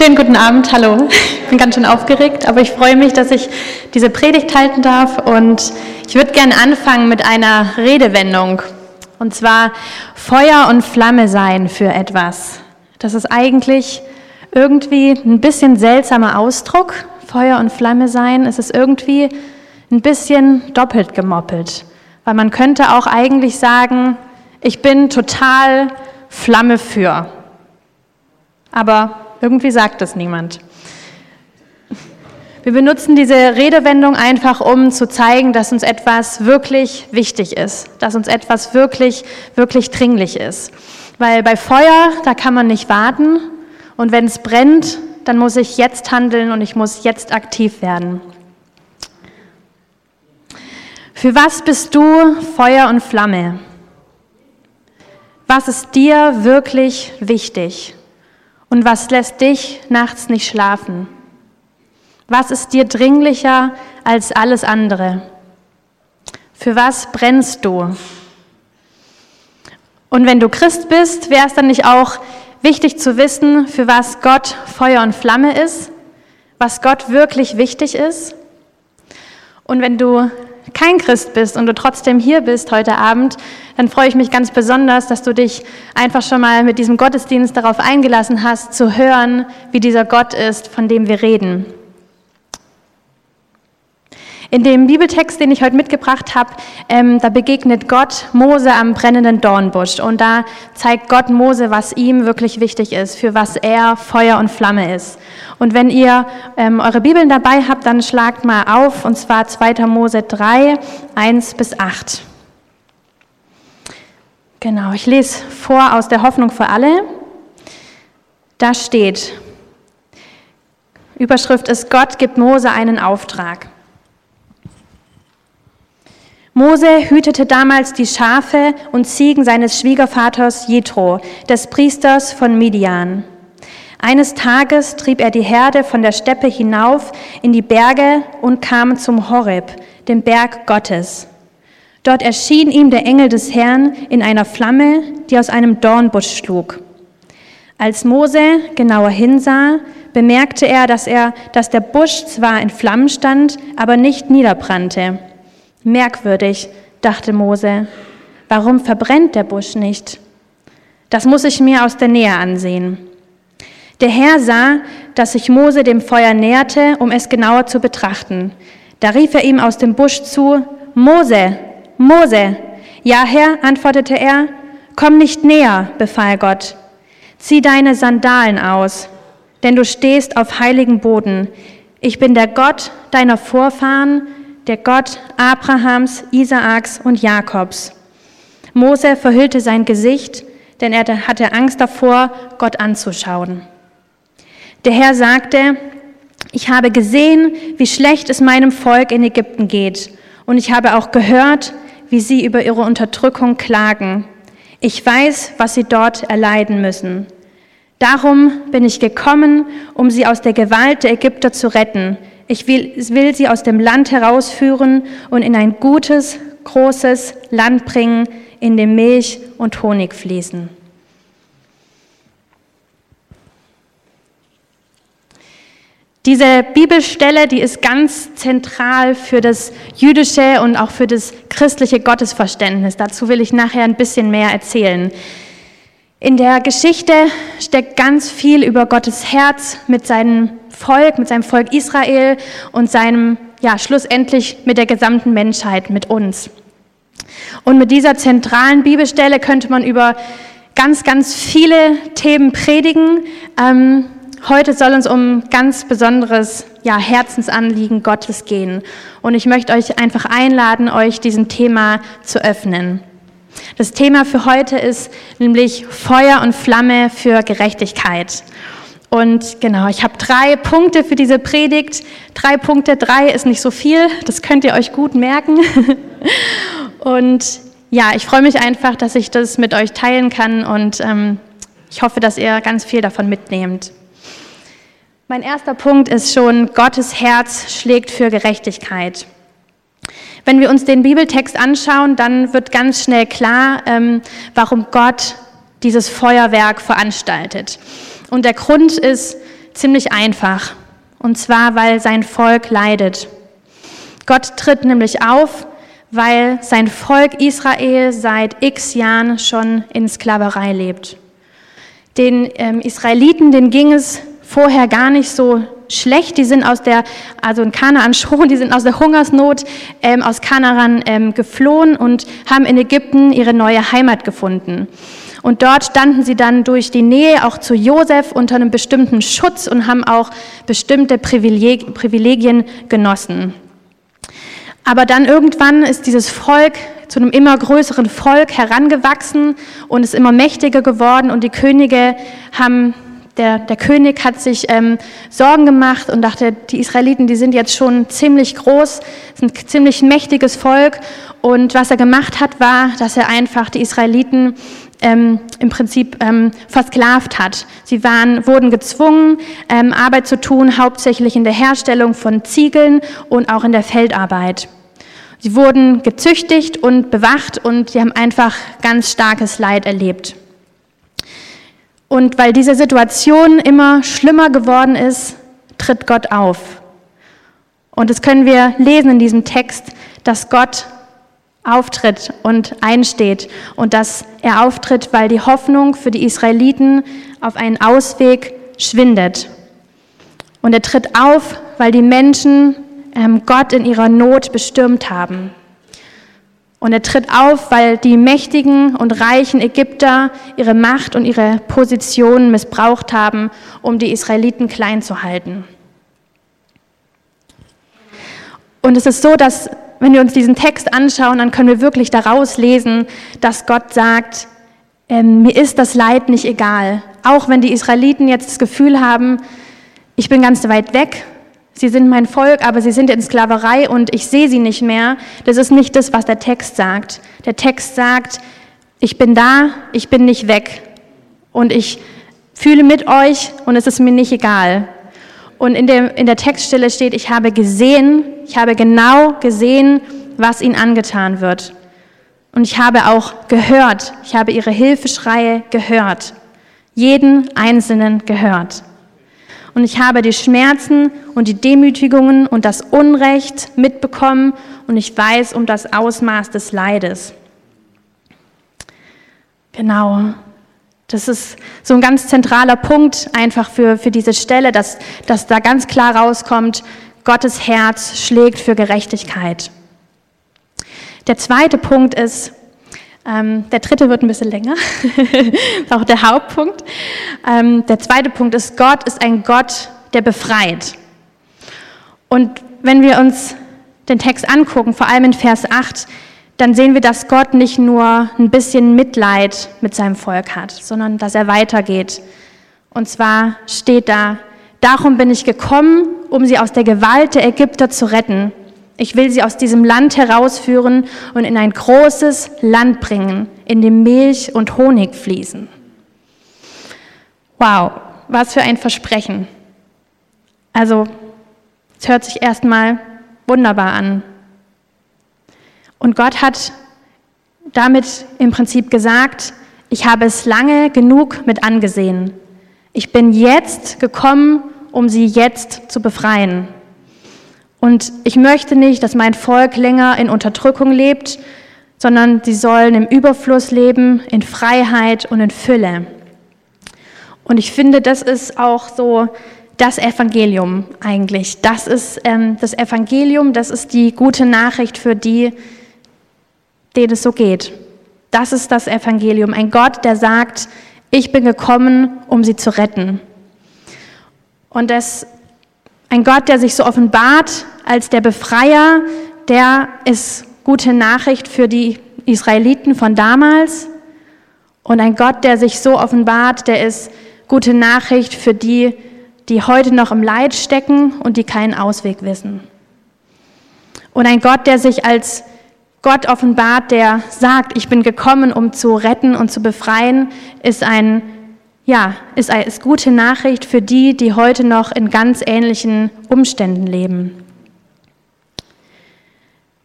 Schönen guten Abend, hallo. Ich bin ganz schön aufgeregt, aber ich freue mich, dass ich diese Predigt halten darf und ich würde gerne anfangen mit einer Redewendung und zwar Feuer und Flamme sein für etwas. Das ist eigentlich irgendwie ein bisschen seltsamer Ausdruck, Feuer und Flamme sein. Es ist irgendwie ein bisschen doppelt gemoppelt, weil man könnte auch eigentlich sagen, ich bin total Flamme für. Aber irgendwie sagt es niemand. Wir benutzen diese Redewendung einfach, um zu zeigen, dass uns etwas wirklich wichtig ist, dass uns etwas wirklich, wirklich dringlich ist. Weil bei Feuer, da kann man nicht warten und wenn es brennt, dann muss ich jetzt handeln und ich muss jetzt aktiv werden. Für was bist du Feuer und Flamme? Was ist dir wirklich wichtig? Und was lässt dich nachts nicht schlafen? Was ist dir dringlicher als alles andere? Für was brennst du? Und wenn du Christ bist, wäre es dann nicht auch wichtig zu wissen, für was Gott Feuer und Flamme ist, was Gott wirklich wichtig ist? Und wenn du kein Christ bist und du trotzdem hier bist heute Abend, dann freue ich mich ganz besonders, dass du dich einfach schon mal mit diesem Gottesdienst darauf eingelassen hast, zu hören, wie dieser Gott ist, von dem wir reden. In dem Bibeltext, den ich heute mitgebracht habe, ähm, da begegnet Gott Mose am brennenden Dornbusch und da zeigt Gott Mose, was ihm wirklich wichtig ist, für was er Feuer und Flamme ist. Und wenn ihr ähm, eure Bibeln dabei habt, dann schlagt mal auf, und zwar 2. Mose 3, 1 bis 8. Genau, ich lese vor aus der Hoffnung für alle. Da steht, Überschrift ist, Gott gibt Mose einen Auftrag. Mose hütete damals die Schafe und Ziegen seines Schwiegervaters Jethro, des Priesters von Midian. Eines Tages trieb er die Herde von der Steppe hinauf in die Berge und kam zum Horeb, dem Berg Gottes. Dort erschien ihm der Engel des Herrn in einer Flamme, die aus einem Dornbusch schlug. Als Mose genauer hinsah, bemerkte er, dass er, dass der Busch zwar in Flammen stand, aber nicht niederbrannte. Merkwürdig, dachte Mose, warum verbrennt der Busch nicht? Das muss ich mir aus der Nähe ansehen. Der Herr sah, dass sich Mose dem Feuer näherte, um es genauer zu betrachten. Da rief er ihm aus dem Busch zu, Mose, Mose. Ja, Herr, antwortete er, komm nicht näher, befahl Gott. Zieh deine Sandalen aus, denn du stehst auf heiligem Boden. Ich bin der Gott deiner Vorfahren, der Gott Abrahams, Isaaks und Jakobs. Mose verhüllte sein Gesicht, denn er hatte Angst davor, Gott anzuschauen. Der Herr sagte, ich habe gesehen, wie schlecht es meinem Volk in Ägypten geht, und ich habe auch gehört, wie sie über ihre Unterdrückung klagen. Ich weiß, was sie dort erleiden müssen. Darum bin ich gekommen, um sie aus der Gewalt der Ägypter zu retten, ich will, will sie aus dem Land herausführen und in ein gutes, großes Land bringen, in dem Milch und Honig fließen. Diese Bibelstelle, die ist ganz zentral für das jüdische und auch für das christliche Gottesverständnis. Dazu will ich nachher ein bisschen mehr erzählen. In der Geschichte steckt ganz viel über Gottes Herz mit seinem Volk, mit seinem Volk Israel und seinem, ja, schlussendlich mit der gesamten Menschheit, mit uns. Und mit dieser zentralen Bibelstelle könnte man über ganz, ganz viele Themen predigen. Ähm, heute soll uns um ganz besonderes ja, Herzensanliegen Gottes gehen. Und ich möchte euch einfach einladen, euch diesem Thema zu öffnen. Das Thema für heute ist nämlich Feuer und Flamme für Gerechtigkeit. Und genau, ich habe drei Punkte für diese Predigt. Drei Punkte, drei ist nicht so viel, das könnt ihr euch gut merken. Und ja, ich freue mich einfach, dass ich das mit euch teilen kann und ähm, ich hoffe, dass ihr ganz viel davon mitnehmt. Mein erster Punkt ist schon, Gottes Herz schlägt für Gerechtigkeit. Wenn wir uns den Bibeltext anschauen, dann wird ganz schnell klar, ähm, warum Gott dieses Feuerwerk veranstaltet. Und der Grund ist Ziemlich einfach. Und zwar, weil sein Volk leidet. Gott tritt nämlich auf, weil sein Volk Israel seit x Jahren schon in Sklaverei lebt. Den ähm, Israeliten, denen ging es vorher gar nicht so schlecht. Die sind aus der, also in Kanaan schon, die sind aus der Hungersnot ähm, aus Kanaan ähm, geflohen und haben in Ägypten ihre neue Heimat gefunden. Und dort standen sie dann durch die Nähe auch zu Josef unter einem bestimmten Schutz und haben auch bestimmte Privilegien genossen. Aber dann irgendwann ist dieses Volk zu einem immer größeren Volk herangewachsen und ist immer mächtiger geworden und die Könige haben der, der König hat sich ähm, Sorgen gemacht und dachte, die Israeliten, die sind jetzt schon ziemlich groß, sind ein ziemlich mächtiges Volk. Und was er gemacht hat, war, dass er einfach die Israeliten ähm, im Prinzip ähm, versklavt hat. Sie waren, wurden gezwungen, ähm, Arbeit zu tun, hauptsächlich in der Herstellung von Ziegeln und auch in der Feldarbeit. Sie wurden gezüchtigt und bewacht und sie haben einfach ganz starkes Leid erlebt. Und weil diese Situation immer schlimmer geworden ist, tritt Gott auf. Und das können wir lesen in diesem Text, dass Gott auftritt und einsteht und dass er auftritt, weil die Hoffnung für die Israeliten auf einen Ausweg schwindet. Und er tritt auf, weil die Menschen ähm, Gott in ihrer Not bestürmt haben. Und er tritt auf, weil die mächtigen und reichen Ägypter ihre Macht und ihre Position missbraucht haben, um die Israeliten klein zu halten. Und es ist so, dass wenn wir uns diesen Text anschauen, dann können wir wirklich daraus lesen, dass Gott sagt, äh, mir ist das Leid nicht egal. Auch wenn die Israeliten jetzt das Gefühl haben, ich bin ganz weit weg, sie sind mein Volk, aber sie sind in Sklaverei und ich sehe sie nicht mehr. Das ist nicht das, was der Text sagt. Der Text sagt, ich bin da, ich bin nicht weg und ich fühle mit euch und es ist mir nicht egal. Und in der, in der Textstelle steht, ich habe gesehen, ich habe genau gesehen, was ihnen angetan wird. Und ich habe auch gehört, ich habe ihre Hilfeschreie gehört. Jeden einzelnen gehört. Und ich habe die Schmerzen und die Demütigungen und das Unrecht mitbekommen und ich weiß um das Ausmaß des Leides. Genau. Das ist so ein ganz zentraler Punkt einfach für, für diese Stelle, dass, dass da ganz klar rauskommt, Gottes Herz schlägt für Gerechtigkeit. Der zweite Punkt ist, der dritte wird ein bisschen länger, auch der Hauptpunkt. Ähm, der zweite Punkt ist, Gott ist ein Gott, der befreit. Und wenn wir uns den Text angucken, vor allem in Vers 8, dann sehen wir, dass Gott nicht nur ein bisschen Mitleid mit seinem Volk hat, sondern dass er weitergeht. Und zwar steht da, darum bin ich gekommen, um sie aus der Gewalt der Ägypter zu retten. Ich will sie aus diesem Land herausführen und in ein großes Land bringen, in dem Milch und Honig fließen. Wow, was für ein Versprechen. Also, es hört sich erstmal wunderbar an. Und Gott hat damit im Prinzip gesagt, ich habe es lange genug mit angesehen. Ich bin jetzt gekommen, um sie jetzt zu befreien. Und ich möchte nicht, dass mein Volk länger in Unterdrückung lebt, sondern sie sollen im Überfluss leben, in Freiheit und in Fülle. Und ich finde, das ist auch so das Evangelium eigentlich. Das ist ähm, das Evangelium, das ist die gute Nachricht für die, denen es so geht. Das ist das Evangelium. Ein Gott, der sagt, ich bin gekommen, um sie zu retten. Und das, ein Gott, der sich so offenbart als der Befreier, der ist gute Nachricht für die Israeliten von damals. Und ein Gott, der sich so offenbart, der ist gute Nachricht für die, die heute noch im Leid stecken und die keinen Ausweg wissen. Und ein Gott, der sich als Gott offenbart, der sagt, ich bin gekommen, um zu retten und zu befreien, ist ein ja, ist, ist gute Nachricht für die, die heute noch in ganz ähnlichen Umständen leben.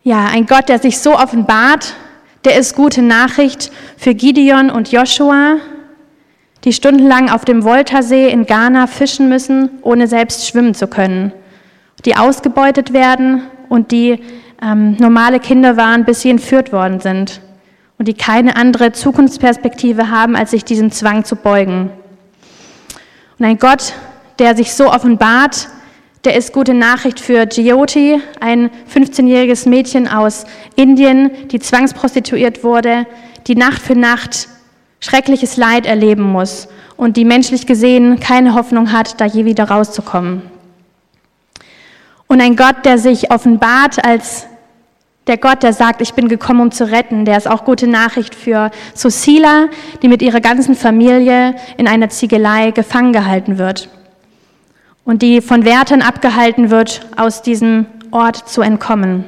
Ja, ein Gott, der sich so offenbart, der ist gute Nachricht für Gideon und Joshua, die stundenlang auf dem Voltasee in Ghana fischen müssen, ohne selbst schwimmen zu können, die ausgebeutet werden und die ähm, normale Kinder waren, bis sie entführt worden sind und die keine andere Zukunftsperspektive haben, als sich diesem Zwang zu beugen. Und ein Gott, der sich so offenbart, der ist gute Nachricht für Jyoti, ein 15-jähriges Mädchen aus Indien, die zwangsprostituiert wurde, die Nacht für Nacht schreckliches Leid erleben muss und die menschlich gesehen keine Hoffnung hat, da je wieder rauszukommen. Und ein Gott, der sich offenbart als der Gott, der sagt, ich bin gekommen, um zu retten, der ist auch gute Nachricht für Susila, die mit ihrer ganzen Familie in einer Ziegelei gefangen gehalten wird und die von Wärtern abgehalten wird, aus diesem Ort zu entkommen.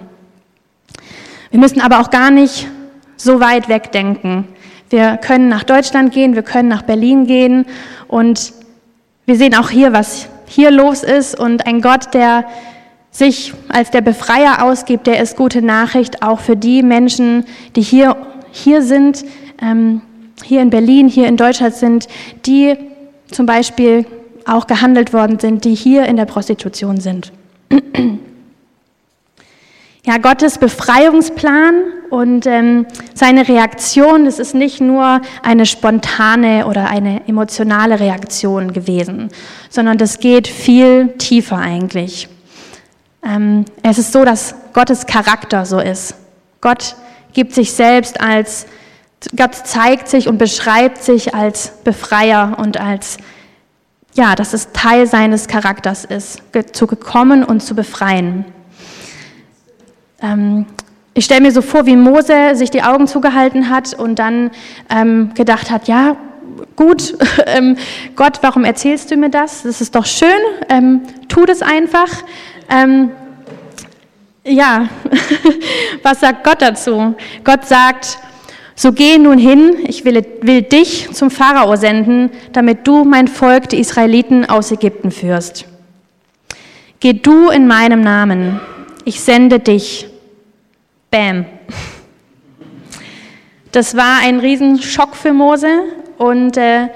Wir müssen aber auch gar nicht so weit wegdenken. Wir können nach Deutschland gehen, wir können nach Berlin gehen und wir sehen auch hier, was hier los ist und ein Gott, der sich als der Befreier ausgibt, der ist gute Nachricht auch für die Menschen, die hier, hier sind, ähm, hier in Berlin, hier in Deutschland sind, die zum Beispiel auch gehandelt worden sind, die hier in der Prostitution sind. Ja, Gottes Befreiungsplan und ähm, seine Reaktion, das ist nicht nur eine spontane oder eine emotionale Reaktion gewesen, sondern das geht viel tiefer eigentlich. Ähm, es ist so, dass Gottes Charakter so ist. Gott gibt sich selbst als, Gott zeigt sich und beschreibt sich als Befreier und als ja, dass es Teil seines Charakters ist, zu gekommen und zu befreien. Ähm, ich stelle mir so vor, wie Mose sich die Augen zugehalten hat und dann ähm, gedacht hat, ja, gut, ähm, Gott, warum erzählst du mir das? Das ist doch schön, ähm, tu das einfach. Ähm, ja, was sagt Gott dazu? Gott sagt, so geh nun hin, ich will, will dich zum Pharao senden, damit du mein Volk, die Israeliten, aus Ägypten führst. Geh du in meinem Namen, ich sende dich. Bam. Das war ein Riesenschock für Mose und äh,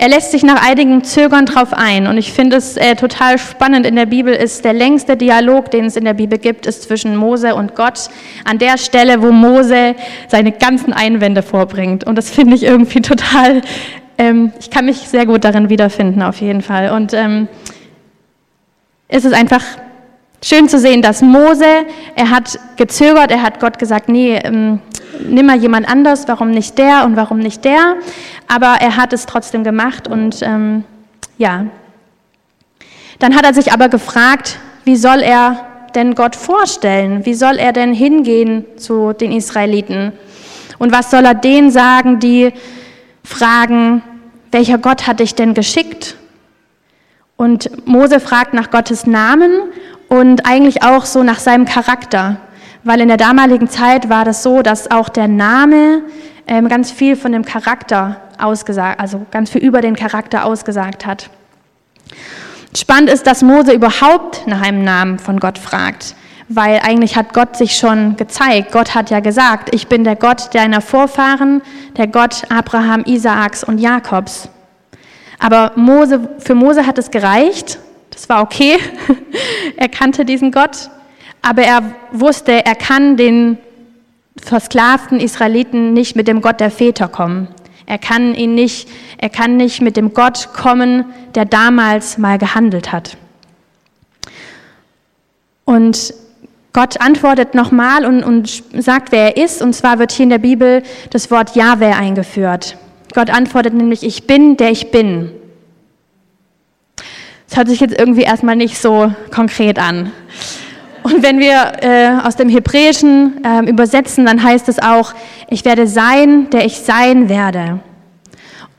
er lässt sich nach einigem Zögern drauf ein und ich finde es äh, total spannend. In der Bibel ist der längste Dialog, den es in der Bibel gibt, ist zwischen Mose und Gott. An der Stelle, wo Mose seine ganzen Einwände vorbringt. Und das finde ich irgendwie total, ähm, ich kann mich sehr gut darin wiederfinden auf jeden Fall. Und ähm, es ist einfach schön zu sehen, dass Mose, er hat gezögert, er hat Gott gesagt, nee, ähm, nimm mal jemand anders, warum nicht der und warum nicht der? Aber er hat es trotzdem gemacht und ähm, ja. Dann hat er sich aber gefragt, wie soll er denn Gott vorstellen? Wie soll er denn hingehen zu den Israeliten? Und was soll er denen sagen, die fragen, welcher Gott hat dich denn geschickt? Und Mose fragt nach Gottes Namen und eigentlich auch so nach seinem Charakter weil in der damaligen Zeit war das so, dass auch der Name ähm, ganz viel von dem Charakter ausgesagt, also ganz viel über den Charakter ausgesagt hat. Spannend ist, dass Mose überhaupt nach einem Namen von Gott fragt, weil eigentlich hat Gott sich schon gezeigt. Gott hat ja gesagt, ich bin der Gott deiner Vorfahren, der Gott Abraham, Isaaks und Jakobs. Aber Mose, für Mose hat es gereicht, das war okay, er kannte diesen Gott aber er wusste, er kann den versklavten Israeliten nicht mit dem Gott der Väter kommen. Er kann ihn nicht, er kann nicht mit dem Gott kommen, der damals mal gehandelt hat. Und Gott antwortet nochmal und, und sagt, wer er ist. Und zwar wird hier in der Bibel das Wort Jahwe eingeführt. Gott antwortet nämlich, ich bin, der ich bin. Das hört sich jetzt irgendwie erstmal nicht so konkret an. Und wenn wir äh, aus dem Hebräischen äh, übersetzen, dann heißt es auch, ich werde sein, der ich sein werde.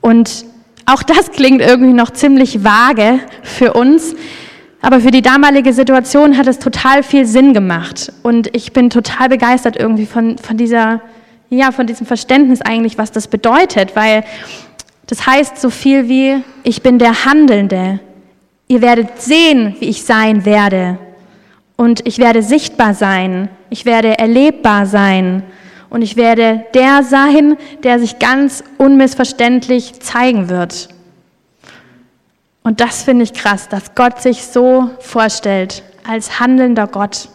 Und auch das klingt irgendwie noch ziemlich vage für uns, aber für die damalige Situation hat es total viel Sinn gemacht. Und ich bin total begeistert irgendwie von, von dieser, ja, von diesem Verständnis eigentlich, was das bedeutet, weil das heißt so viel wie, ich bin der Handelnde. Ihr werdet sehen, wie ich sein werde und ich werde sichtbar sein, ich werde erlebbar sein Und ich werde der sein, der sich ganz unmissverständlich zeigen wird. Und das finde ich krass, dass Gott sich so vorstellt, als handelnder Gott.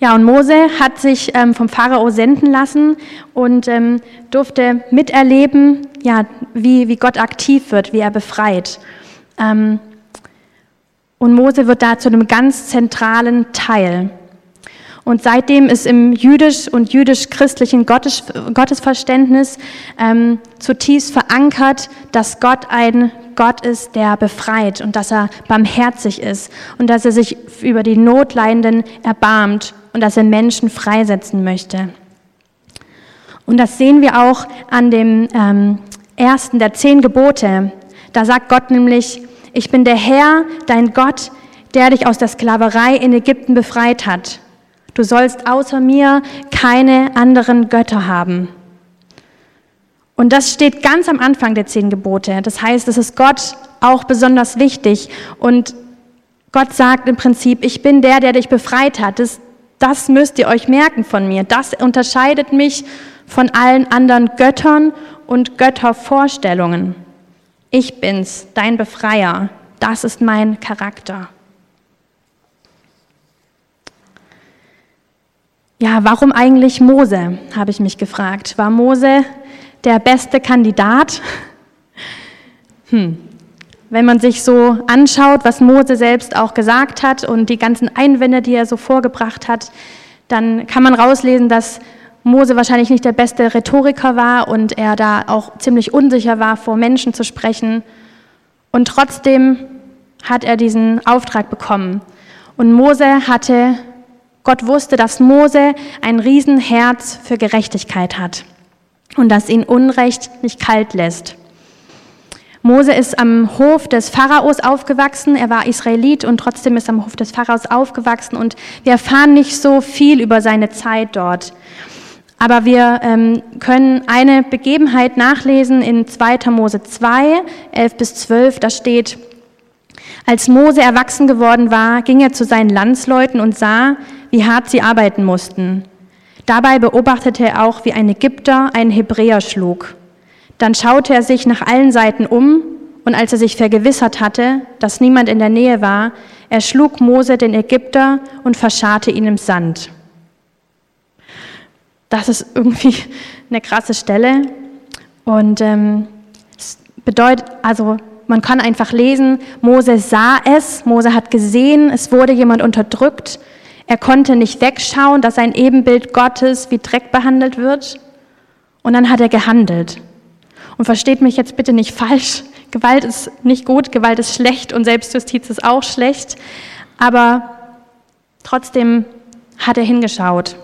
Ja, und Mose hat sich ähm, vom Pharao senden lassen und ähm, durfte miterleben, ja, wie, wie Gott aktiv wird, wie er befreit. Ähm, und Mose wird da zu einem ganz zentralen Teil. Und seitdem ist im jüdisch und jüdisch-christlichen Gottes, Gottesverständnis ähm, zutiefst verankert, dass Gott ein Gott ist, der befreit und dass er barmherzig ist und dass er sich über die Notleidenden erbarmt und dass er Menschen freisetzen möchte. Und das sehen wir auch an dem ähm, ersten der zehn Gebote. Da sagt Gott nämlich, ich bin der Herr, dein Gott, der dich aus der Sklaverei in Ägypten befreit hat. Du sollst außer mir keine anderen Götter haben. Und das steht ganz am Anfang der zehn Gebote. Das heißt, es ist Gott auch besonders wichtig. Und Gott sagt im Prinzip, ich bin der, der dich befreit hat. Das, das müsst ihr euch merken von mir. Das unterscheidet mich von allen anderen Göttern und Göttervorstellungen. Ich bin's, dein Befreier. Das ist mein Charakter. Ja, warum eigentlich Mose, habe ich mich gefragt. War Mose der beste Kandidat? Hm. Wenn man sich so anschaut, was Mose selbst auch gesagt hat und die ganzen Einwände, die er so vorgebracht hat, dann kann man rauslesen, dass Mose wahrscheinlich nicht der beste Rhetoriker war und er da auch ziemlich unsicher war, vor Menschen zu sprechen. Und trotzdem hat er diesen Auftrag bekommen. Und Mose hatte Gott wusste, dass Mose ein Riesenherz für Gerechtigkeit hat und dass ihn Unrecht nicht kalt lässt. Mose ist am Hof des Pharaos aufgewachsen. Er war Israelit und trotzdem ist am Hof des Pharaos aufgewachsen. Und wir erfahren nicht so viel über seine Zeit dort. Aber wir ähm, können eine Begebenheit nachlesen in 2. Mose 2, 11 bis 12. Da steht, als Mose erwachsen geworden war, ging er zu seinen Landsleuten und sah, wie hart sie arbeiten mussten. Dabei beobachtete er auch, wie ein Ägypter einen Hebräer schlug. Dann schaute er sich nach allen Seiten um und als er sich vergewissert hatte, dass niemand in der Nähe war, erschlug Mose den Ägypter und verscharrte ihn im Sand. Das ist irgendwie eine krasse Stelle und ähm, bedeutet, also man kann einfach lesen, Mose sah es, Mose hat gesehen, es wurde jemand unterdrückt, er konnte nicht wegschauen, dass ein Ebenbild Gottes wie Dreck behandelt wird. Und dann hat er gehandelt. Und versteht mich jetzt bitte nicht falsch. Gewalt ist nicht gut, Gewalt ist schlecht und Selbstjustiz ist auch schlecht. Aber trotzdem hat er hingeschaut.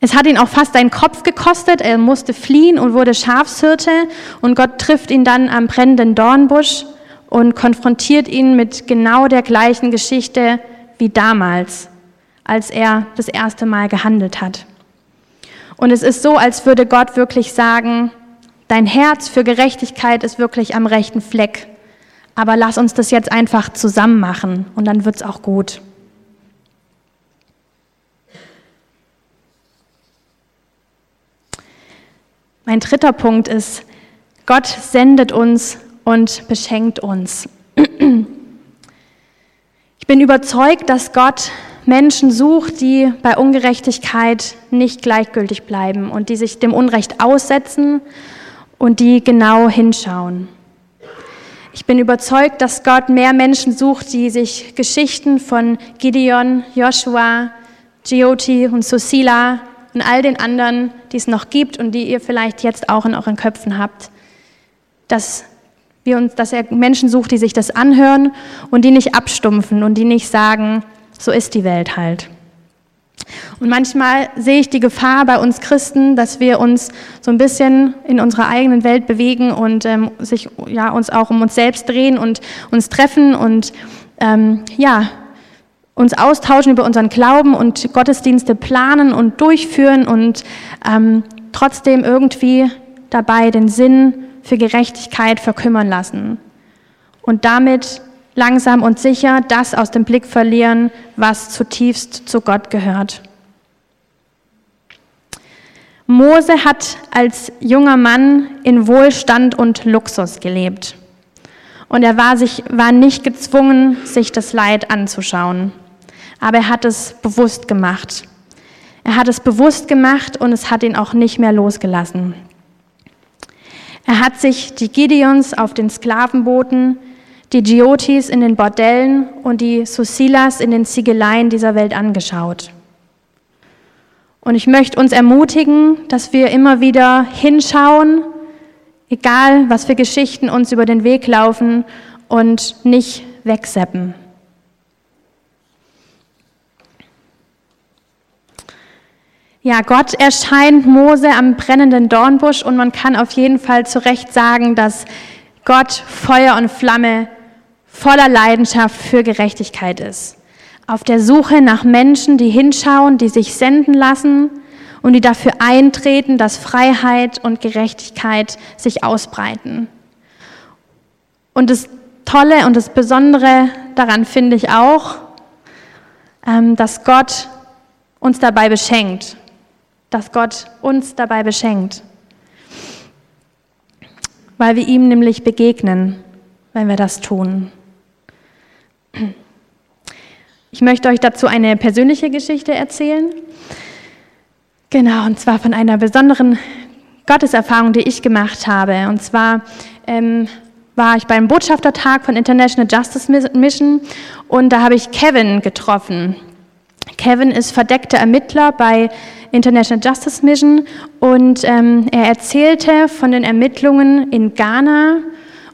Es hat ihn auch fast seinen Kopf gekostet. Er musste fliehen und wurde Schafshirte. Und Gott trifft ihn dann am brennenden Dornbusch und konfrontiert ihn mit genau der gleichen Geschichte, wie damals, als er das erste Mal gehandelt hat. Und es ist so, als würde Gott wirklich sagen, dein Herz für Gerechtigkeit ist wirklich am rechten Fleck, aber lass uns das jetzt einfach zusammen machen und dann wird es auch gut. Mein dritter Punkt ist, Gott sendet uns und beschenkt uns. bin überzeugt, dass Gott Menschen sucht, die bei Ungerechtigkeit nicht gleichgültig bleiben und die sich dem Unrecht aussetzen und die genau hinschauen. Ich bin überzeugt, dass Gott mehr Menschen sucht, die sich Geschichten von Gideon, Joshua, Gioti und Susila und all den anderen, die es noch gibt und die ihr vielleicht jetzt auch in euren Köpfen habt, dass wir uns, dass er Menschen sucht, die sich das anhören und die nicht abstumpfen und die nicht sagen, so ist die Welt halt. Und manchmal sehe ich die Gefahr bei uns Christen, dass wir uns so ein bisschen in unserer eigenen Welt bewegen und ähm, sich ja uns auch um uns selbst drehen und uns treffen und ähm, ja uns austauschen über unseren Glauben und Gottesdienste planen und durchführen und ähm, trotzdem irgendwie dabei den Sinn für Gerechtigkeit verkümmern lassen und damit langsam und sicher das aus dem Blick verlieren, was zutiefst zu Gott gehört. Mose hat als junger Mann in Wohlstand und Luxus gelebt. Und er war, sich, war nicht gezwungen, sich das Leid anzuschauen. Aber er hat es bewusst gemacht. Er hat es bewusst gemacht und es hat ihn auch nicht mehr losgelassen. Er hat sich die Gideons auf den Sklavenbooten, die Giotis in den Bordellen und die Susilas in den Ziegeleien dieser Welt angeschaut. Und ich möchte uns ermutigen, dass wir immer wieder hinschauen, egal was für Geschichten uns über den Weg laufen und nicht wegseppen. Ja, Gott erscheint Mose am brennenden Dornbusch und man kann auf jeden Fall zu Recht sagen, dass Gott Feuer und Flamme voller Leidenschaft für Gerechtigkeit ist auf der Suche nach Menschen, die hinschauen, die sich senden lassen und die dafür eintreten, dass Freiheit und Gerechtigkeit sich ausbreiten. Und das Tolle und das Besondere daran finde ich auch, ähm, dass Gott uns dabei beschenkt, dass Gott uns dabei beschenkt, weil wir ihm nämlich begegnen, wenn wir das tun. Ich möchte euch dazu eine persönliche Geschichte erzählen. Genau, und zwar von einer besonderen Gotteserfahrung, die ich gemacht habe. Und zwar ähm, war ich beim Botschaftertag von International Justice Mission und da habe ich Kevin getroffen. Kevin ist verdeckter Ermittler bei International Justice Mission und ähm, er erzählte von den Ermittlungen in Ghana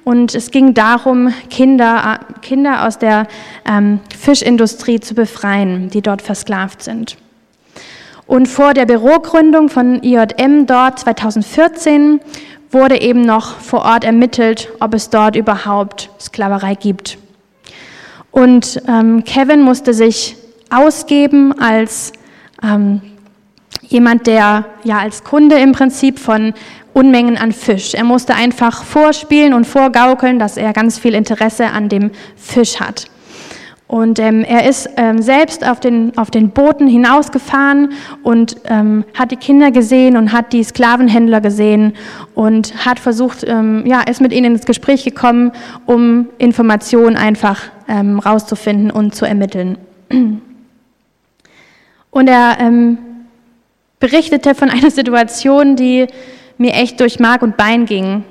und es ging darum, Kinder, Kinder aus der ähm, Fischindustrie zu befreien, die dort versklavt sind. Und vor der Bürogründung von IJM dort 2014 wurde eben noch vor Ort ermittelt, ob es dort überhaupt Sklaverei gibt. Und ähm, Kevin musste sich ausgeben als ähm, jemand, der ja als Kunde im Prinzip von Unmengen an Fisch. Er musste einfach vorspielen und vorgaukeln, dass er ganz viel Interesse an dem Fisch hat. Und ähm, er ist ähm, selbst auf den, auf den Booten hinausgefahren und ähm, hat die Kinder gesehen und hat die Sklavenhändler gesehen und hat versucht, ähm, ja, ist mit ihnen ins Gespräch gekommen, um Informationen einfach ähm, rauszufinden und zu ermitteln. Und er ähm, berichtete von einer Situation, die mir echt durch Mark und Bein ging.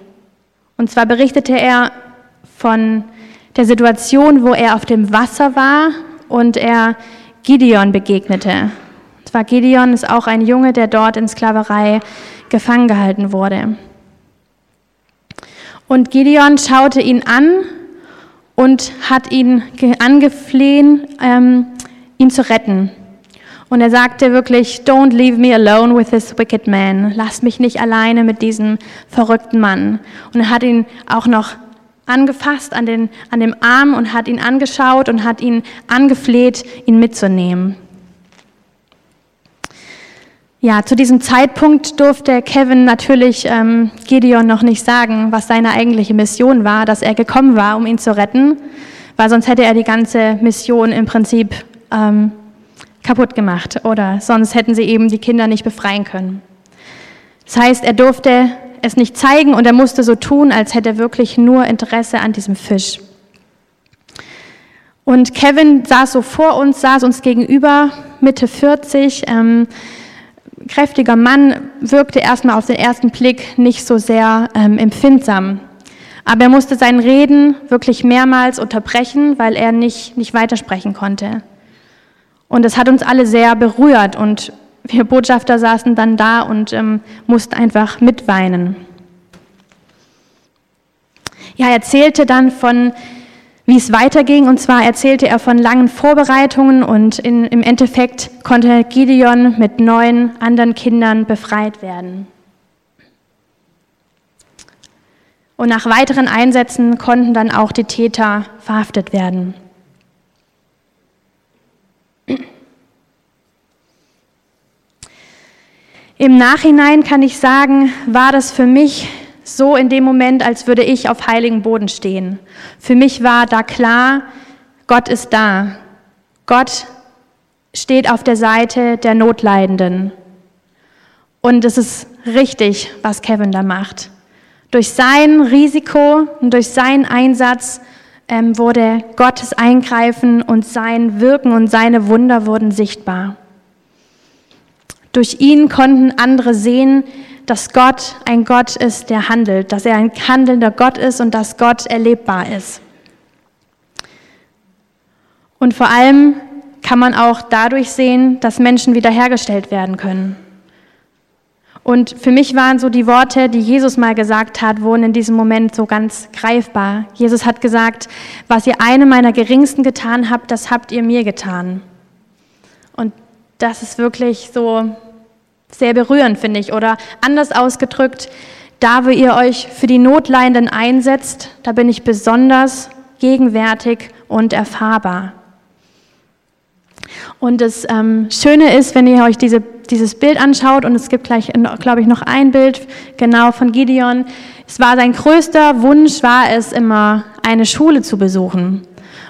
Und zwar berichtete er von der Situation, wo er auf dem Wasser war und er Gideon begegnete. Und zwar Gideon ist auch ein Junge, der dort in Sklaverei gefangen gehalten wurde. Und Gideon schaute ihn an und hat ihn angeflehen, ähm, ihn zu retten. Und er sagte wirklich, don't leave me alone with this wicked man. Lass mich nicht alleine mit diesem verrückten Mann. Und er hat ihn auch noch angefasst an, den, an dem Arm und hat ihn angeschaut und hat ihn angefleht, ihn mitzunehmen. Ja, zu diesem Zeitpunkt durfte Kevin natürlich ähm, Gideon noch nicht sagen, was seine eigentliche Mission war, dass er gekommen war, um ihn zu retten, weil sonst hätte er die ganze Mission im Prinzip ähm, kaputt gemacht oder sonst hätten sie eben die Kinder nicht befreien können. Das heißt, er durfte es nicht zeigen und er musste so tun, als hätte er wirklich nur Interesse an diesem Fisch. Und Kevin saß so vor uns, saß uns gegenüber, Mitte 40, ähm, kräftiger Mann, wirkte erstmal auf den ersten Blick nicht so sehr ähm, empfindsam. Aber er musste sein Reden wirklich mehrmals unterbrechen, weil er nicht, nicht weitersprechen konnte. Und es hat uns alle sehr berührt und wir Botschafter saßen dann da und ähm, mussten einfach mitweinen. Ja, er erzählte dann von, wie es weiterging. Und zwar erzählte er von langen Vorbereitungen und in, im Endeffekt konnte Gideon mit neun anderen Kindern befreit werden. Und nach weiteren Einsätzen konnten dann auch die Täter verhaftet werden. Im Nachhinein kann ich sagen, war das für mich so in dem Moment, als würde ich auf heiligen Boden stehen. Für mich war da klar, Gott ist da. Gott steht auf der Seite der Notleidenden. Und es ist richtig, was Kevin da macht. Durch sein Risiko und durch seinen Einsatz ähm, wurde Gottes Eingreifen und sein Wirken und seine Wunder wurden sichtbar. Durch ihn konnten andere sehen, dass Gott ein Gott ist, der handelt, dass er ein handelnder Gott ist und dass Gott erlebbar ist. Und vor allem kann man auch dadurch sehen, dass Menschen wiederhergestellt werden können. Und für mich waren so die Worte, die Jesus mal gesagt hat, wurden in diesem Moment so ganz greifbar. Jesus hat gesagt, was ihr einem meiner Geringsten getan habt, das habt ihr mir getan. Und das ist wirklich so sehr berührend, finde ich. Oder anders ausgedrückt, da wo ihr euch für die Notleidenden einsetzt, da bin ich besonders gegenwärtig und erfahrbar. Und das ähm, Schöne ist, wenn ihr euch diese, dieses Bild anschaut, und es gibt gleich, glaube ich, noch ein Bild genau von Gideon. Es war sein größter Wunsch, war es immer, eine Schule zu besuchen.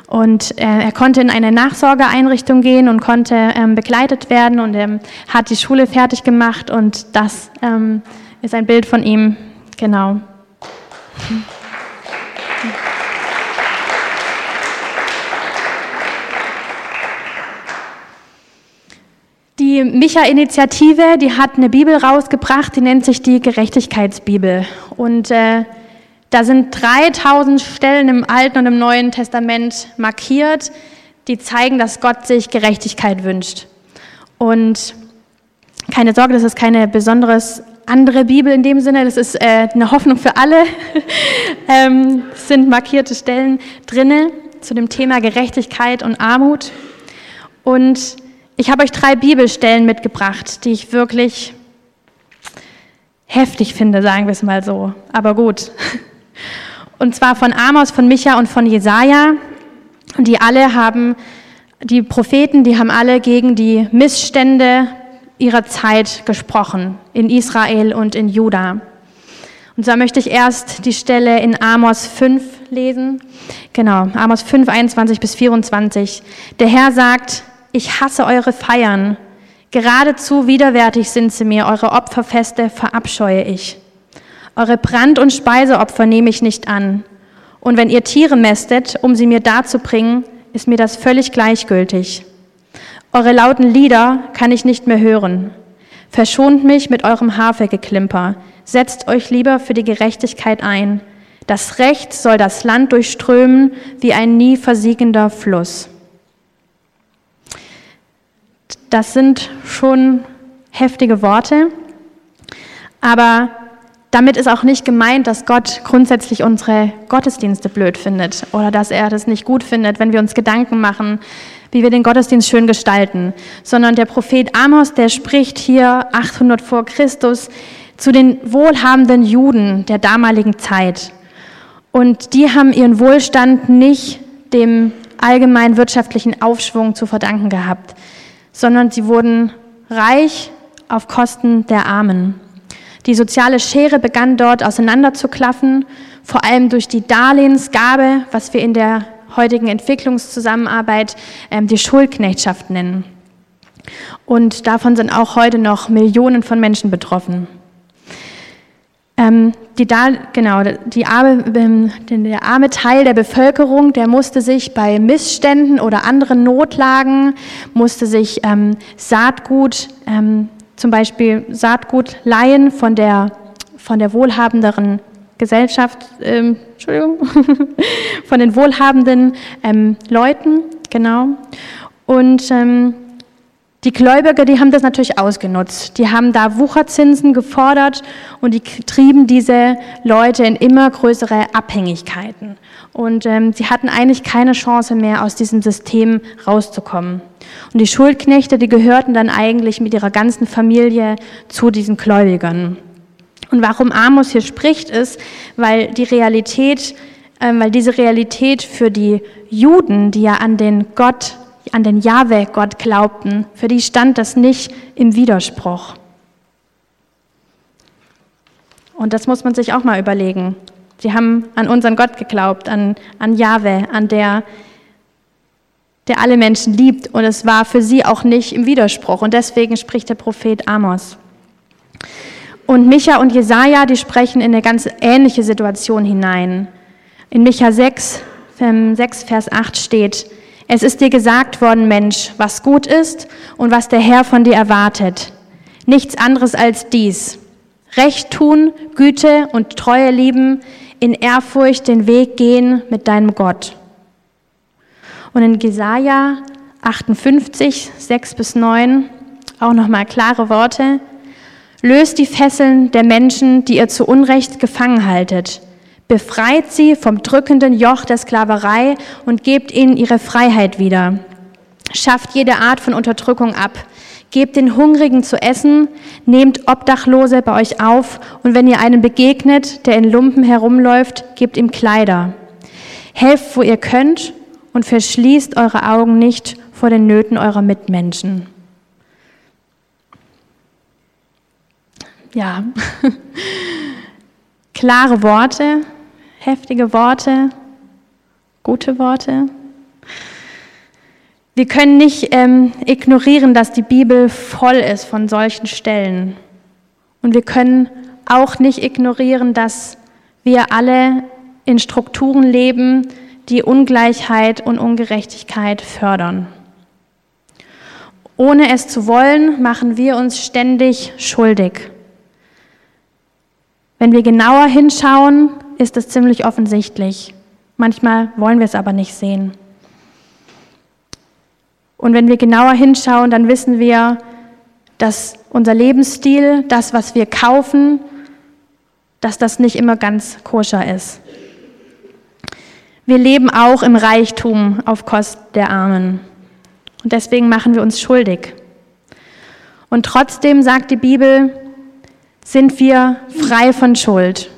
Und äh, er konnte in eine Nachsorgeeinrichtung gehen und konnte ähm, begleitet werden und er hat die Schule fertig gemacht und das ähm, ist ein Bild von ihm, genau. Die Micha-Initiative, die hat eine Bibel rausgebracht, die nennt sich die Gerechtigkeitsbibel. Und äh, da sind 3000 Stellen im Alten und im Neuen Testament markiert, die zeigen, dass Gott sich Gerechtigkeit wünscht. Und keine Sorge, das ist keine besonderes andere Bibel in dem Sinne, das ist äh, eine Hoffnung für alle. ähm, sind markierte Stellen drinne zu dem Thema Gerechtigkeit und Armut. Und ich habe euch drei Bibelstellen mitgebracht, die ich wirklich heftig finde, sagen wir es mal so. Aber gut. Und zwar von Amos, von Micha und von Jesaja. Und die alle haben, die Propheten, die haben alle gegen die Missstände ihrer Zeit gesprochen, in Israel und in Juda. Und zwar möchte ich erst die Stelle in Amos 5 lesen. Genau, Amos 5, 21 bis 24. Der Herr sagt, ich hasse eure Feiern. Geradezu widerwärtig sind sie mir, eure Opferfeste verabscheue ich. Eure Brand- und Speiseopfer nehme ich nicht an. Und wenn ihr Tiere mästet, um sie mir darzubringen, ist mir das völlig gleichgültig. Eure lauten Lieder kann ich nicht mehr hören. Verschont mich mit eurem Hafegeklimper. Setzt euch lieber für die Gerechtigkeit ein. Das Recht soll das Land durchströmen wie ein nie versiegender Fluss. Das sind schon heftige Worte, aber damit ist auch nicht gemeint, dass Gott grundsätzlich unsere Gottesdienste blöd findet oder dass er das nicht gut findet, wenn wir uns Gedanken machen, wie wir den Gottesdienst schön gestalten, sondern der Prophet Amos, der spricht hier 800 vor Christus zu den wohlhabenden Juden der damaligen Zeit. Und die haben ihren Wohlstand nicht dem allgemeinen wirtschaftlichen Aufschwung zu verdanken gehabt sondern sie wurden reich auf Kosten der Armen. Die soziale Schere begann dort auseinanderzuklaffen, vor allem durch die Darlehensgabe, was wir in der heutigen Entwicklungszusammenarbeit ähm, die Schulknechtschaft nennen. Und davon sind auch heute noch Millionen von Menschen betroffen. Ähm, die, da, genau, die arme, ähm, der arme Teil der Bevölkerung, der musste sich bei Missständen oder anderen Notlagen, musste sich ähm, Saatgut, ähm, zum Beispiel Saatgut leihen von der, von der wohlhabenderen Gesellschaft, ähm, Entschuldigung, von den wohlhabenden ähm, Leuten, genau. Und die Gläubiger, die haben das natürlich ausgenutzt. Die haben da Wucherzinsen gefordert und die trieben diese Leute in immer größere Abhängigkeiten. Und ähm, sie hatten eigentlich keine Chance mehr, aus diesem System rauszukommen. Und die Schuldknechte, die gehörten dann eigentlich mit ihrer ganzen Familie zu diesen Gläubigern. Und warum Amos hier spricht, ist, weil die Realität, äh, weil diese Realität für die Juden, die ja an den Gott an den Jahwe-Gott glaubten, für die stand das nicht im Widerspruch. Und das muss man sich auch mal überlegen. Sie haben an unseren Gott geglaubt, an, an Jahwe, an der, der alle Menschen liebt. Und es war für sie auch nicht im Widerspruch. Und deswegen spricht der Prophet Amos. Und Micha und Jesaja, die sprechen in eine ganz ähnliche Situation hinein. In Micha 6, 6, Vers 8 steht, es ist dir gesagt worden, Mensch, was gut ist und was der Herr von dir erwartet. Nichts anderes als dies. Recht tun, Güte und Treue lieben, in Ehrfurcht den Weg gehen mit deinem Gott. Und in Jesaja 58, 6 bis 9, auch nochmal klare Worte. Löst die Fesseln der Menschen, die ihr zu Unrecht gefangen haltet. Befreit sie vom drückenden Joch der Sklaverei und gebt ihnen ihre Freiheit wieder. Schafft jede Art von Unterdrückung ab. Gebt den Hungrigen zu essen, nehmt Obdachlose bei euch auf und wenn ihr einen begegnet, der in Lumpen herumläuft, gebt ihm Kleider. Helft, wo ihr könnt und verschließt eure Augen nicht vor den Nöten eurer Mitmenschen. ja, klare Worte, heftige Worte, gute Worte. Wir können nicht ähm, ignorieren, dass die Bibel voll ist von solchen Stellen. Und wir können auch nicht ignorieren, dass wir alle in Strukturen leben, die Ungleichheit und Ungerechtigkeit fördern. Ohne es zu wollen, machen wir uns ständig schuldig. Wenn wir genauer hinschauen, ist es ziemlich offensichtlich. Manchmal wollen wir es aber nicht sehen. Und wenn wir genauer hinschauen, dann wissen wir, dass unser Lebensstil, das, was wir kaufen, dass das nicht immer ganz koscher ist. Wir leben auch im Reichtum auf Kosten der Armen. Und deswegen machen wir uns schuldig. Und trotzdem sagt die Bibel, sind wir frei von Schuld,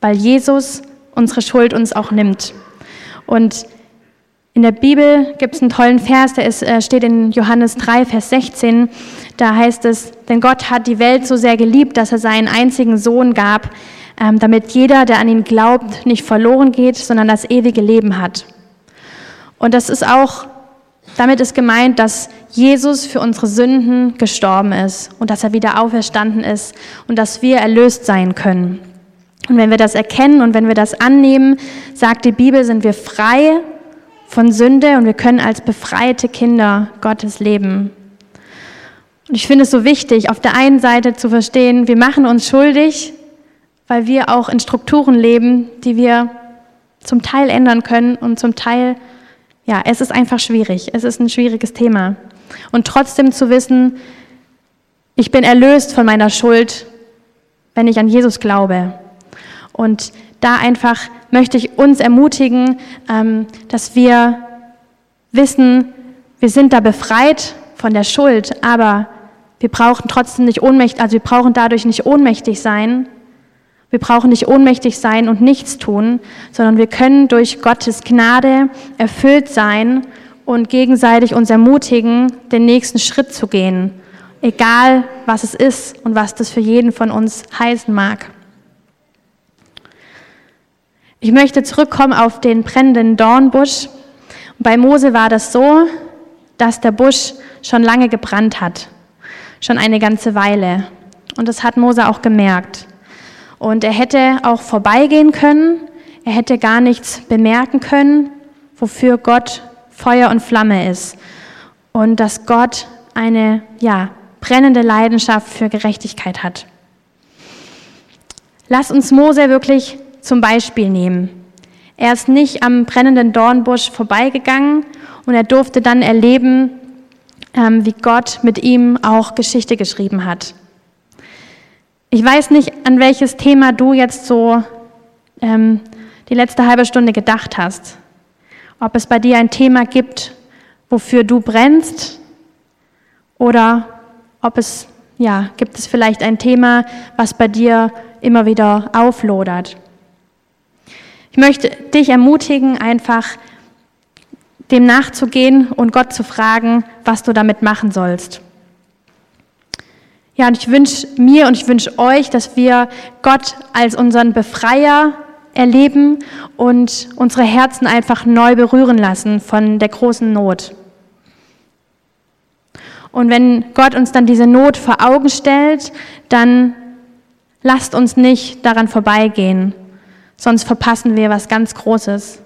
weil Jesus unsere Schuld uns auch nimmt. Und in der Bibel gibt es einen tollen Vers, der ist, äh, steht in Johannes 3, Vers 16. Da heißt es, denn Gott hat die Welt so sehr geliebt, dass er seinen einzigen Sohn gab, ähm, damit jeder, der an ihn glaubt, nicht verloren geht, sondern das ewige Leben hat. Und das ist auch, damit ist gemeint, dass Jesus für unsere Sünden gestorben ist und dass er wieder auferstanden ist und dass wir erlöst sein können. Und wenn wir das erkennen und wenn wir das annehmen, sagt die Bibel, sind wir frei von Sünde und wir können als befreite Kinder Gottes leben. Und ich finde es so wichtig, auf der einen Seite zu verstehen, wir machen uns schuldig, weil wir auch in Strukturen leben, die wir zum Teil ändern können und zum Teil, ja, es ist einfach schwierig. Es ist ein schwieriges Thema und trotzdem zu wissen, ich bin erlöst von meiner Schuld, wenn ich an Jesus glaube. Und da einfach möchte ich uns ermutigen, ähm, dass wir wissen, wir sind da befreit von der Schuld, aber wir brauchen trotzdem nicht ohnmächtig, also wir brauchen dadurch nicht ohnmächtig sein. Wir brauchen nicht ohnmächtig sein und nichts tun, sondern wir können durch Gottes Gnade erfüllt sein und gegenseitig uns ermutigen, den nächsten Schritt zu gehen, egal was es ist und was das für jeden von uns heißen mag. Ich möchte zurückkommen auf den brennenden Dornbusch. Bei Mose war das so, dass der Busch schon lange gebrannt hat, schon eine ganze Weile. Und das hat Mose auch gemerkt. Und er hätte auch vorbeigehen können, er hätte gar nichts bemerken können, wofür Gott Feuer und Flamme ist und dass Gott eine ja, brennende Leidenschaft für Gerechtigkeit hat. Lass uns Mose wirklich zum Beispiel nehmen. Er ist nicht am brennenden Dornbusch vorbeigegangen und er durfte dann erleben, ähm, wie Gott mit ihm auch Geschichte geschrieben hat. Ich weiß nicht, an welches Thema du jetzt so ähm, die letzte halbe Stunde gedacht hast ob es bei dir ein Thema gibt, wofür du brennst oder ob es, ja, gibt es vielleicht ein Thema, was bei dir immer wieder auflodert. Ich möchte dich ermutigen, einfach dem nachzugehen und Gott zu fragen, was du damit machen sollst. Ja, und ich wünsche mir und ich wünsche euch, dass wir Gott als unseren Befreier erleben und unsere Herzen einfach neu berühren lassen von der großen Not. Und wenn Gott uns dann diese Not vor Augen stellt, dann lasst uns nicht daran vorbeigehen, sonst verpassen wir was ganz Großes.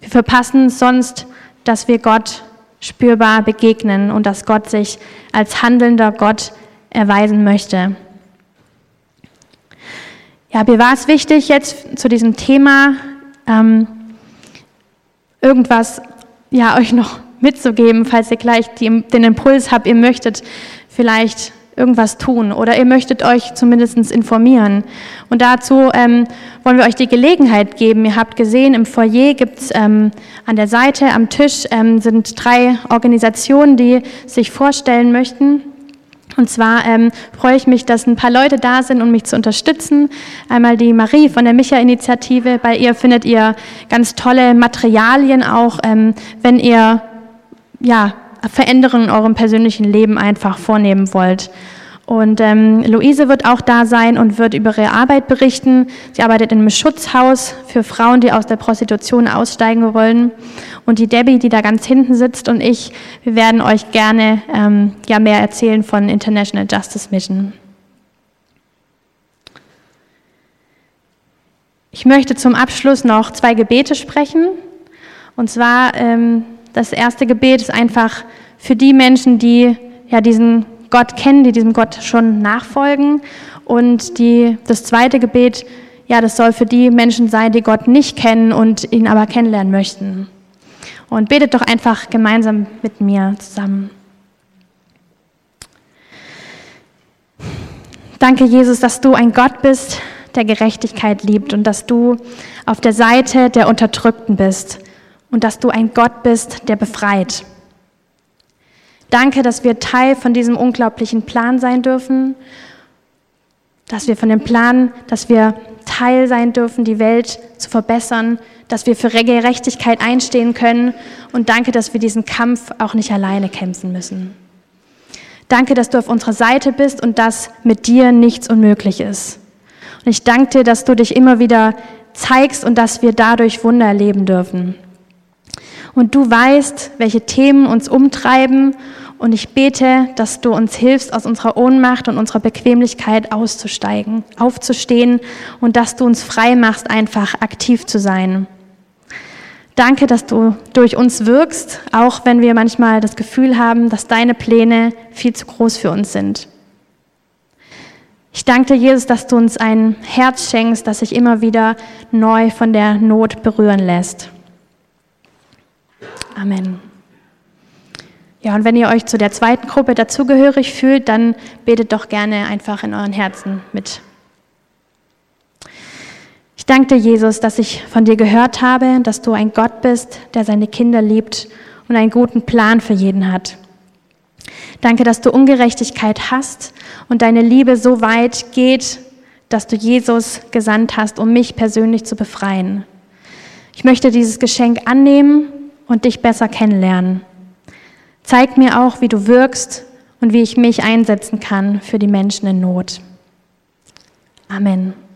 Wir verpassen sonst, dass wir Gott spürbar begegnen und dass Gott sich als handelnder Gott erweisen möchte. Ja, mir war es wichtig, jetzt zu diesem Thema ähm, irgendwas ja, euch noch mitzugeben, falls ihr gleich die, den Impuls habt, ihr möchtet vielleicht irgendwas tun oder ihr möchtet euch zumindest informieren. Und dazu ähm, wollen wir euch die Gelegenheit geben. Ihr habt gesehen, im Foyer gibt es ähm, an der Seite, am Tisch ähm, sind drei Organisationen, die sich vorstellen möchten. Und zwar ähm, freue ich mich, dass ein paar Leute da sind, um mich zu unterstützen. Einmal die Marie von der Micha-Initiative. Bei ihr findet ihr ganz tolle Materialien auch, ähm, wenn ihr ja, Veränderungen in eurem persönlichen Leben einfach vornehmen wollt. Und ähm, Luise wird auch da sein und wird über ihre Arbeit berichten. Sie arbeitet in einem Schutzhaus für Frauen, die aus der Prostitution aussteigen wollen. Und die Debbie, die da ganz hinten sitzt, und ich, wir werden euch gerne ähm, ja, mehr erzählen von International Justice Mission. Ich möchte zum Abschluss noch zwei Gebete sprechen. Und zwar ähm, das erste Gebet ist einfach für die Menschen, die ja diesen Gott kennen, die diesem Gott schon nachfolgen. Und die, das zweite Gebet, ja, das soll für die Menschen sein, die Gott nicht kennen und ihn aber kennenlernen möchten. Und betet doch einfach gemeinsam mit mir zusammen. Danke, Jesus, dass du ein Gott bist, der Gerechtigkeit liebt und dass du auf der Seite der Unterdrückten bist und dass du ein Gott bist, der befreit. Danke, dass wir Teil von diesem unglaublichen Plan sein dürfen, dass wir von dem Plan, dass wir Teil sein dürfen, die Welt zu verbessern, dass wir für Gerechtigkeit einstehen können und danke, dass wir diesen Kampf auch nicht alleine kämpfen müssen. Danke, dass du auf unserer Seite bist und dass mit dir nichts unmöglich ist. Und ich danke dir, dass du dich immer wieder zeigst und dass wir dadurch Wunder erleben dürfen. Und du weißt, welche Themen uns umtreiben. Und ich bete, dass du uns hilfst, aus unserer Ohnmacht und unserer Bequemlichkeit auszusteigen, aufzustehen und dass du uns frei machst, einfach aktiv zu sein. Danke, dass du durch uns wirkst, auch wenn wir manchmal das Gefühl haben, dass deine Pläne viel zu groß für uns sind. Ich danke dir, Jesus, dass du uns ein Herz schenkst, das sich immer wieder neu von der Not berühren lässt. Amen. Ja, und wenn ihr euch zu der zweiten Gruppe dazugehörig fühlt, dann betet doch gerne einfach in euren Herzen mit. Ich danke dir, Jesus, dass ich von dir gehört habe, dass du ein Gott bist, der seine Kinder liebt und einen guten Plan für jeden hat. Danke, dass du Ungerechtigkeit hast und deine Liebe so weit geht, dass du Jesus gesandt hast, um mich persönlich zu befreien. Ich möchte dieses Geschenk annehmen und dich besser kennenlernen. Zeig mir auch, wie du wirkst und wie ich mich einsetzen kann für die Menschen in Not. Amen.